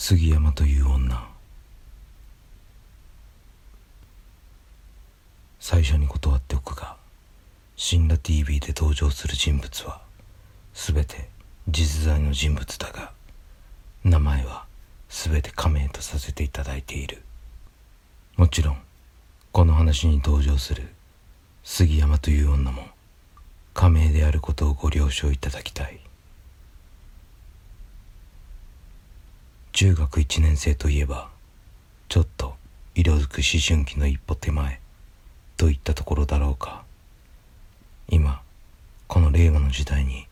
杉山という女。最初に断っておくが死んだ TV で登場する人物は全て実在の人物だが名前は全て仮名とさせていただいている。もちろんこの話に登場する杉山という女も仮名であることをご了承いただきたい。中学1年生といえばちょっと色づく思春期の一歩手前といったところだろうか。今この令和の時代に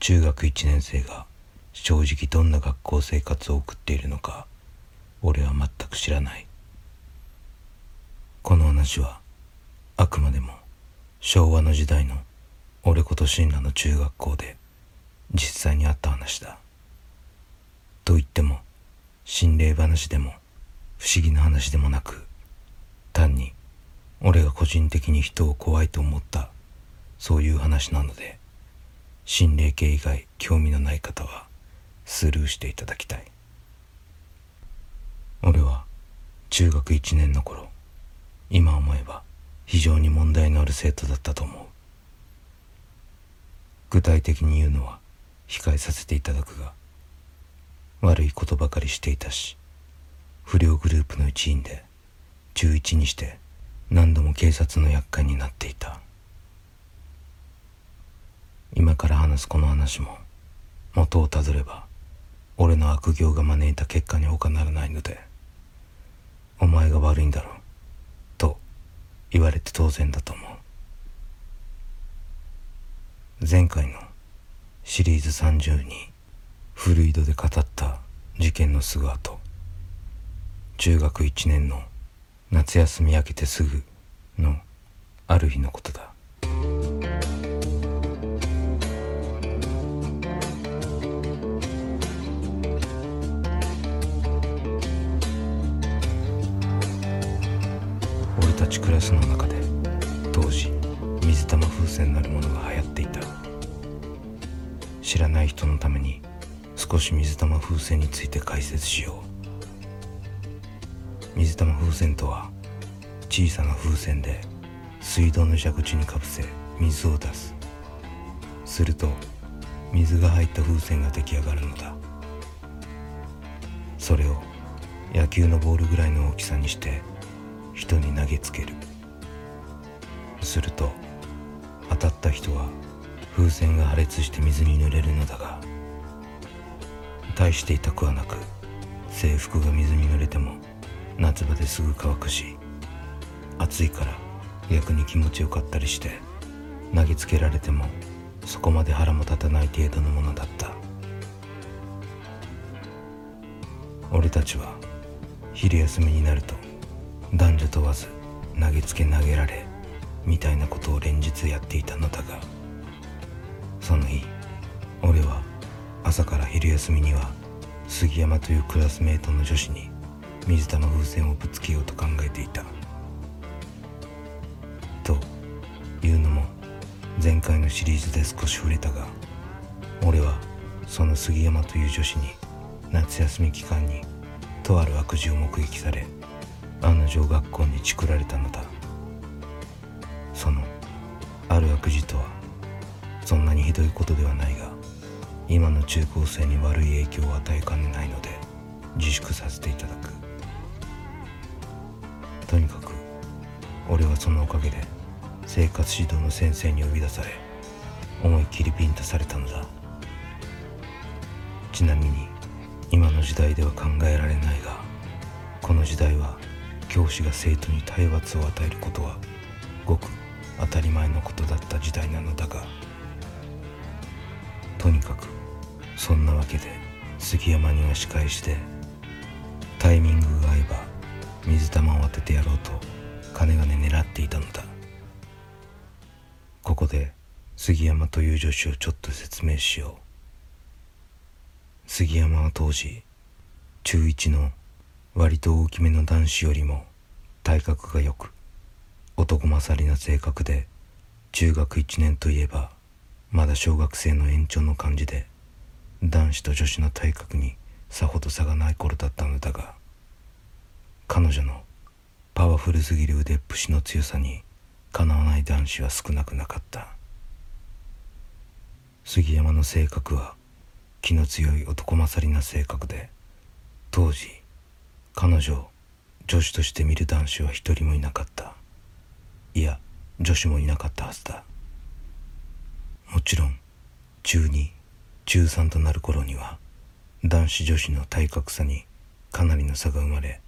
中学1年生が正直どんな学校生活を送っているのか俺は全く知らない。この話はあくまでも昭和の時代の俺こと親鸞の中学校で実際にあった話だ。と言っても心霊話でも不思議な話でもなく単に俺が個人的に人を怖いと思ったそういう話なので心霊系以外興味のない方はスルーしていただきたい。俺は中学1年の頃今思えば非常に問題のある生徒だったと思う。具体的に言うのは控えさせていただくが悪いことばかりしていたし不良グループの一員で中1にして何度も警察の厄介になっていた。今から話すこの話も元をたどれば俺の悪行が招いた結果に他ならないのでお前が悪いんだろうと言われて当然だと思う。前回のシリーズ30に古井戸で語った事件のすぐ後中学1年の夏休み明けてすぐのある日のことだ。俺たちクラスの中で当時水玉風船なるものが流行っていた。知らない人のために少し水玉風船について解説しよう。水玉風船とは小さな風船で水道の蛇口にかぶせ水を出す。すると水が入った風船が出来上がるのだ。それを野球のボールぐらいの大きさにして人に投げつける。すると当たった人は風船が破裂して水に濡れるのだが大して痛くはなく制服が水に濡れても夏場ですぐ乾くし暑いから逆に気持ちよかったりして投げつけられてもそこまで腹も立たない程度のものだった。俺たちは昼休みになると男女問わず投げつけ投げられみたいなことを連日やっていたのだがその日俺は朝から昼休みには杉山というクラスメートの女子に水玉風船をぶつけようと考えていた。というのも前回のシリーズで少し触れたが俺はその杉山という女子に夏休み期間にとある悪事を目撃され案の定学校にチクられたのだ。そのある悪事とはそんなにひどいことではないが今の中高生に悪い影響を与えかねないので自粛させていただく。とにかく俺はそのおかげで生活指導の先生に呼び出され思いっきりビンタされたのだ。ちなみに今の時代では考えられないがこの時代は教師が生徒に体罰を与えることはごく当たり前のことだった時代なのだがとにかくそんなわけで杉山には仕返しでタイミングが合えば水玉を当ててやろうと金がね狙っていたのだ。ここで杉山という女子をちょっと説明しよう。杉山は当時中1の割と大きめの男子よりも体格が良く男勝りな性格で中学1年といえばまだ小学生の延長の感じで男子と女子の体格にさほど差がない頃だったのだが彼女のパワフルすぎる腕っぷしの強さにかなわない男子は少なくなかった。杉山の性格は気の強い男勝りな性格で当時彼女を女子として見る男子は一人もいなかった。いや女子もいなかったはずだ。もちろん中2中3となる頃には男子女子の体格差にかなりの差が生まれ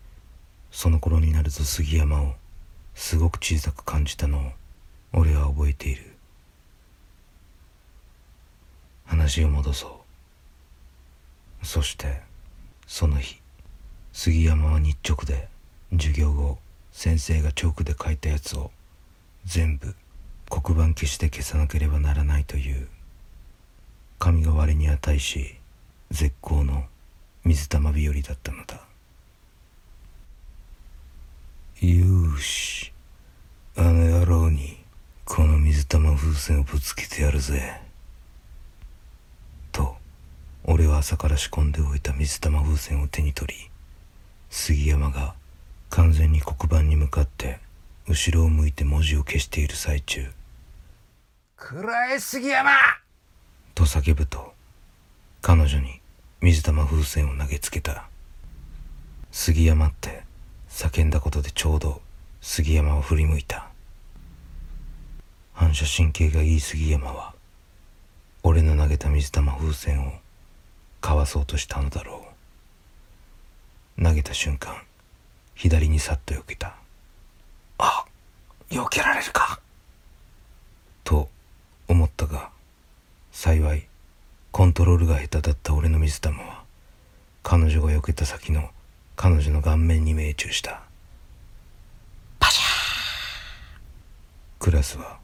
その頃になると杉山をすごく小さく感じたのを俺は覚えている。話を戻そう。そしてその日杉山は日直で授業後先生がチョークで書いたやつを全部黒板消して消さなければならないという。神が我に値し絶好の水玉日和だったのだ。よしあの野郎にこの水玉風船をぶつけてやるぜ。と俺は朝から仕込んでおいた水玉風船を手に取り杉山が完全に黒板に向かって後ろを向いて文字を消している最中「くらえ杉山!」と叫ぶと彼女に水玉風船を投げつけた。杉山って叫んだことでちょうど杉山を振り向いた。反射神経がいい杉山は俺の投げた水玉風船をかわそうとしたのだろう。投げた瞬間左にさっと避けた。あ避けられるか。と思ったが幸いコントロールが下手だった俺の水玉は彼女が避けた先の彼女の顔面に命中した。パシャー。クラスは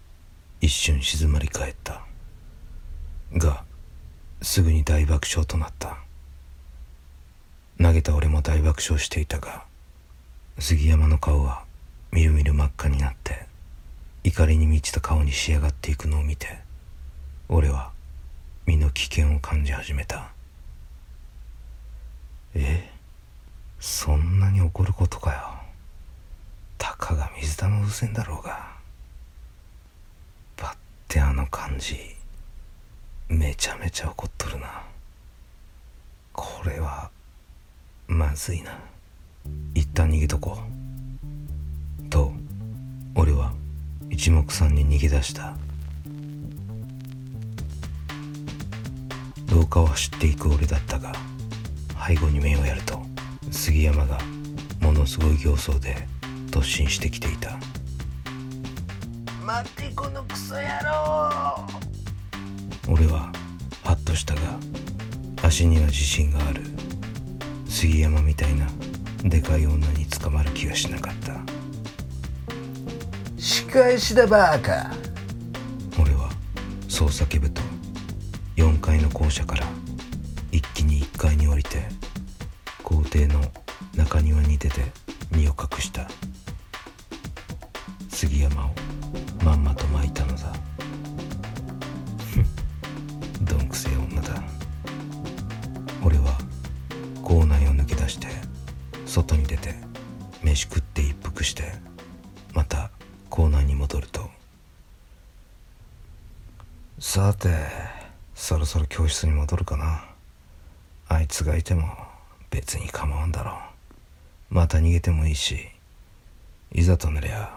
一瞬静まり返った。がすぐに大爆笑となった。投げた俺も大爆笑していたが杉山の顔はみるみる真っ赤になって怒りに満ちた顔に仕上がっていくのを見て俺は身の危険を感じ始めた。えそんなに怒ることかよ。たかが水玉風船だろうが。ばってあの感じめちゃめちゃ怒っとるな。これはまずいな。一旦逃げとこう。と俺は一目散に逃げ出した。廊下を走っていく俺だったが背後に目をやると杉山がものすごい形相で突進してきていた。待ってこのクソ野郎！俺はハッとしたが足には自信がある。杉山みたいなでかい女に捕まる気がしなかった。仕返しだバーカ。俺はそう叫ぶと4階の校舎から一気に1階に降りて校庭の中庭に出て身を隠した。杉山をまんまと巻いたのだ。ふんどんくせえ女だ。俺は校内を抜け出して外に出て飯食って一服してまた校内に戻ると。さてそろそろ教室に戻るかな。あいつがいても別に構わんだろう。また逃げてもいいしいざとなりゃ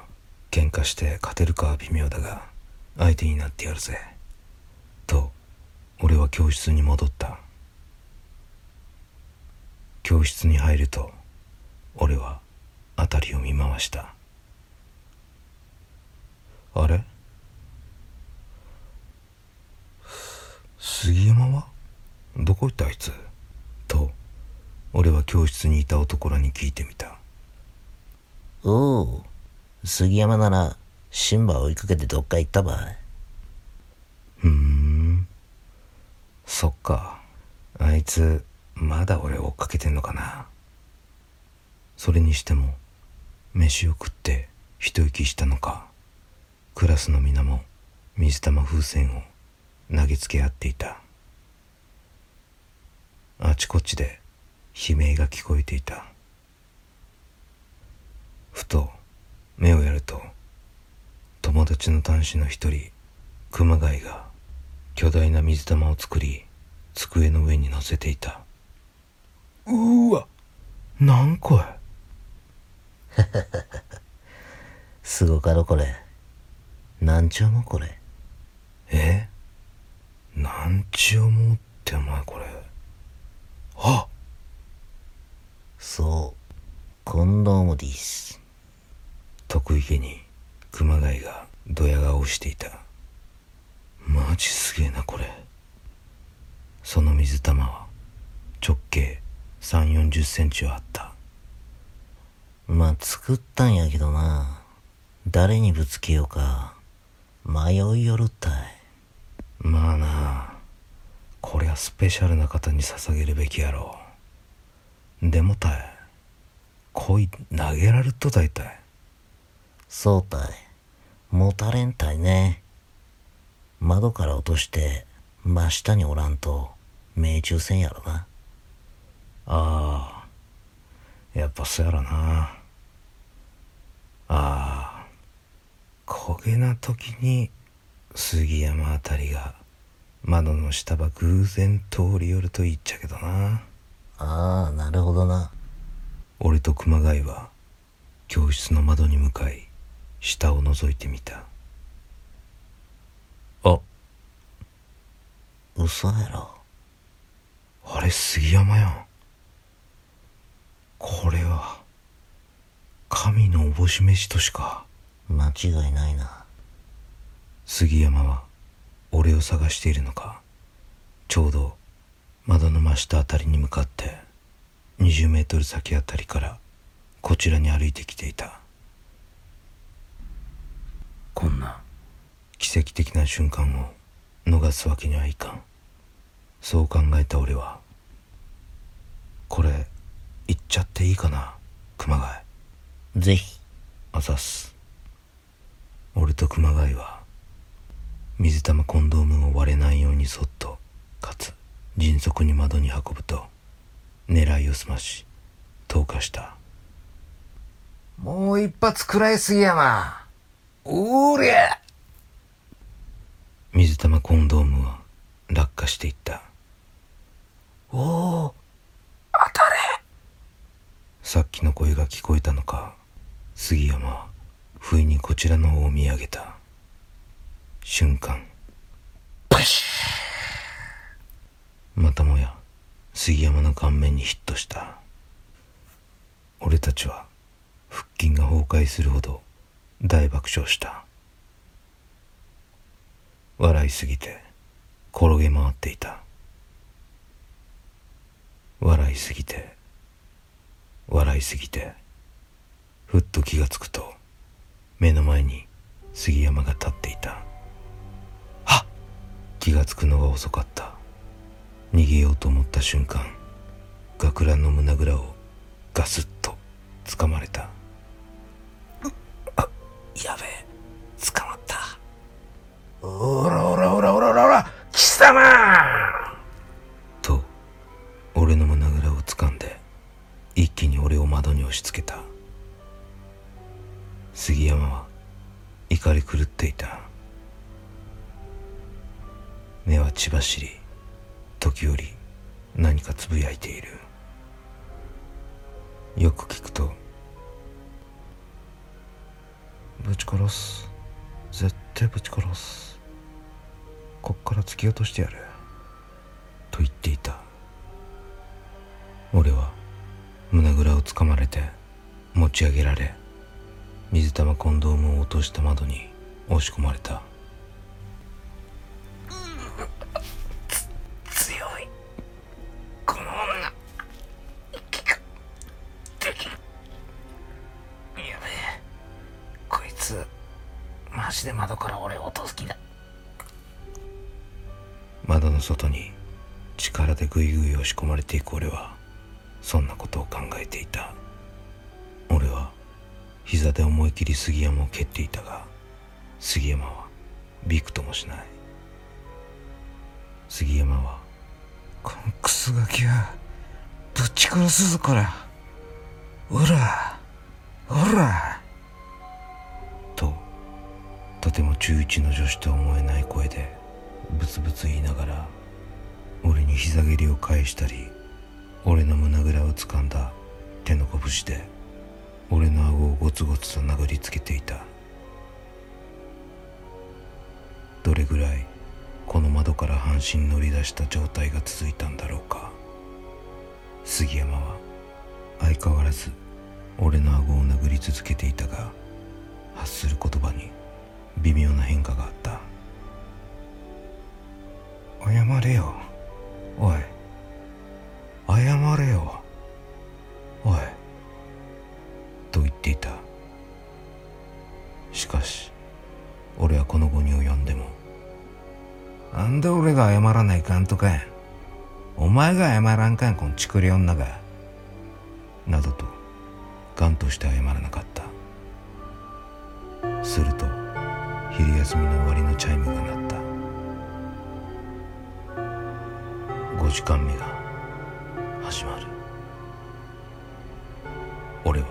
喧嘩して勝てるかは微妙だが相手になってやるぜ。と俺は教室に戻った。教室に入ると俺は辺りを見回した。あれ？杉山は？どこ行ったあいつ？と俺は教室にいた男らに聞いてみた。おお杉山ならシンバ追いかけてどっか行ったばい。ふーん。そっか。あいつまだ俺を追っかけてんのかな。それにしても飯を食って一息したのか。クラスの皆も水玉風船を投げつけ合っていた。あちこちで悲鳴が聞こえていた。ふと目をやると友達の男子の一人熊谷が巨大な水玉を作り机の上に乗せていた。うーわ何これ。すごかろこれ。なんちゅうのこれ。え？なんちゅうもってお前これあそう。コンドームです。得意げに熊谷がドヤ顔をしていたマジすげえなこれその水玉は直径3 4 0センチはあったまあ、作ったんやけどな。誰にぶつけようか。迷いよるったい。まあなこりゃスペシャルな方に捧げるべきやろでもたい恋投げられっと大体そうたい。もたれんたいね。窓から落として、真下におらんと、命中せんやろな。ああやっぱそうやろなああ焦げな時に杉山あたりが窓の下ば偶然通り寄ると言っちゃけどな。ああ、なるほどな。俺と熊谷は教室の窓に向かい下を覗いてみた。あ。嘘やろ。あれ杉山やん。これは。神のおぼし飯としか。間違いないな。杉山は俺を探しているのか。ちょうど窓の真下あたりに向かって20メートル先あたりからこちらに歩いてきていた。こんな奇跡的な瞬間を逃すわけにはいかん。そう考えた俺はこれ言っちゃっていいかな熊谷。ぜひ。あざっす。俺と熊谷は水玉コンドームを割れないようにそっとかつ迅速に窓に運ぶと狙いをすまし投下した。もう一発食らい杉山おりゃ。水玉コンドームは落下していった。おお当たれ。さっきの声が聞こえたのか杉山は不意にこちらの方を見上げた瞬間。またもや杉山の顔面にヒットした。俺たちは腹筋が崩壊するほど大爆笑した。笑いすぎて転げ回っていた。笑いすぎて笑いすぎてふっと気がつくと目の前に杉山が立っていた。気がつくのが遅かった。逃げようと思った瞬間学ランの胸ぐらをこっから突き落としてやる。と言っていた。俺は胸ぐらをつかまれて持ち上げられ水玉コンドームを落とした窓に押し込まれた。膝で思い切り杉山を蹴っていたが杉山はびくともしない。杉山は「このクソガキはぶち殺すぞこら。おらおら。ととても中一の女子と思えない声でブツブツ言いながら俺に膝蹴りを返したり俺の胸ぐらを掴んだ手の拳で俺の顎をゴツゴツと殴りつけていた。どれぐらいこの窓から半身乗り出した状態が続いたんだろうか。杉山は相変わらず俺の顎を殴り続けていたが発する言葉に微妙な変化があった。謝れよ。おい。謝れよ。かんとかや。お前が謝らんかんこんちくり女がなどとガンとして謝らなかった。すると昼休みの終わりのチャイムが鳴った。5時間目が始まる。俺は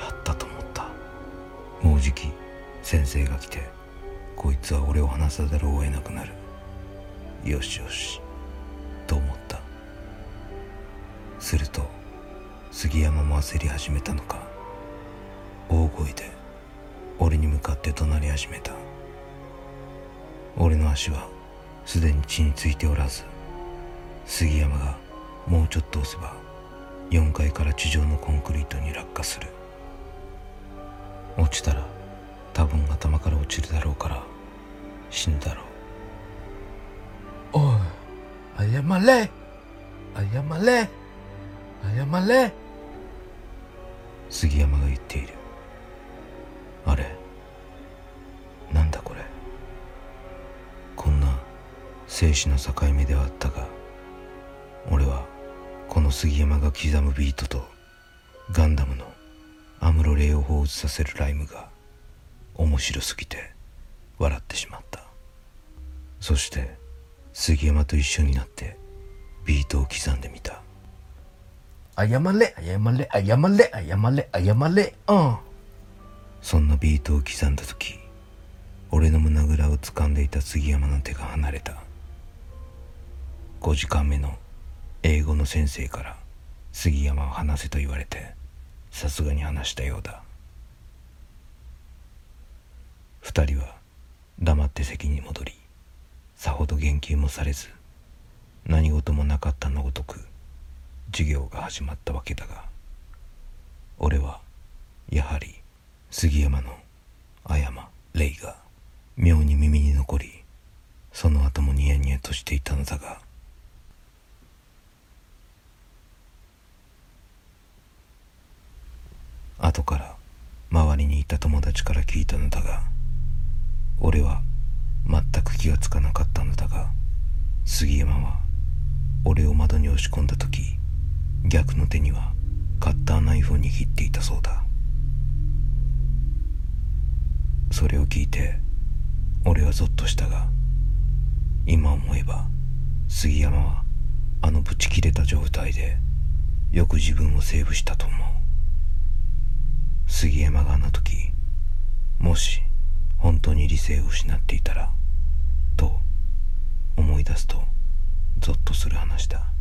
やったと思った。もうじき先生が来てこいつは俺を話さざるを得なくなる。よしよしと思った。すると杉山も焦り始めたのか。大声で俺に向かって怒鳴り始めた。俺の足はすでに地についておらず杉山がもうちょっと押せば4階から地上のコンクリートに落下する。落ちたら多分頭から落ちるだろうから死ぬだろう。おい。謝れ。謝れ。謝れ。杉山が言っている。あれ。なんだこれ。こんな生死の境目ではあったが俺はこの杉山が刻むビートとガンダムのアムロレイを放出させるライムが面白すぎて笑ってしまった。そして杉山と一緒になってビートを刻んでみた。謝れ謝れ謝れ謝れ謝れ。うん。そんなビートを刻んだ時俺の胸ぐらを掴んでいた杉山の手が離れた。5時間目の英語の先生から杉山を話せと言われてさすがに話したようだ。二人は黙って席に戻りさほど言及もされず何事もなかったのごとく授業が始まったわけだが俺はやはり杉山のあやまレイが妙に耳に残りその後もニヤニヤとしていたのだが後から周りにいた友達から聞いたのだが俺は全く気がつかなかったのだが杉山は俺を窓に押し込んだ時逆の手にはカッターナイフを握っていたそうだ。それを聞いて俺はゾッとしたが今思えば杉山はあのブチ切れた状態でよく自分をセーブしたと思う。杉山があの時もし本当に理性を失っていたらと思い出すとゾッとする話だ。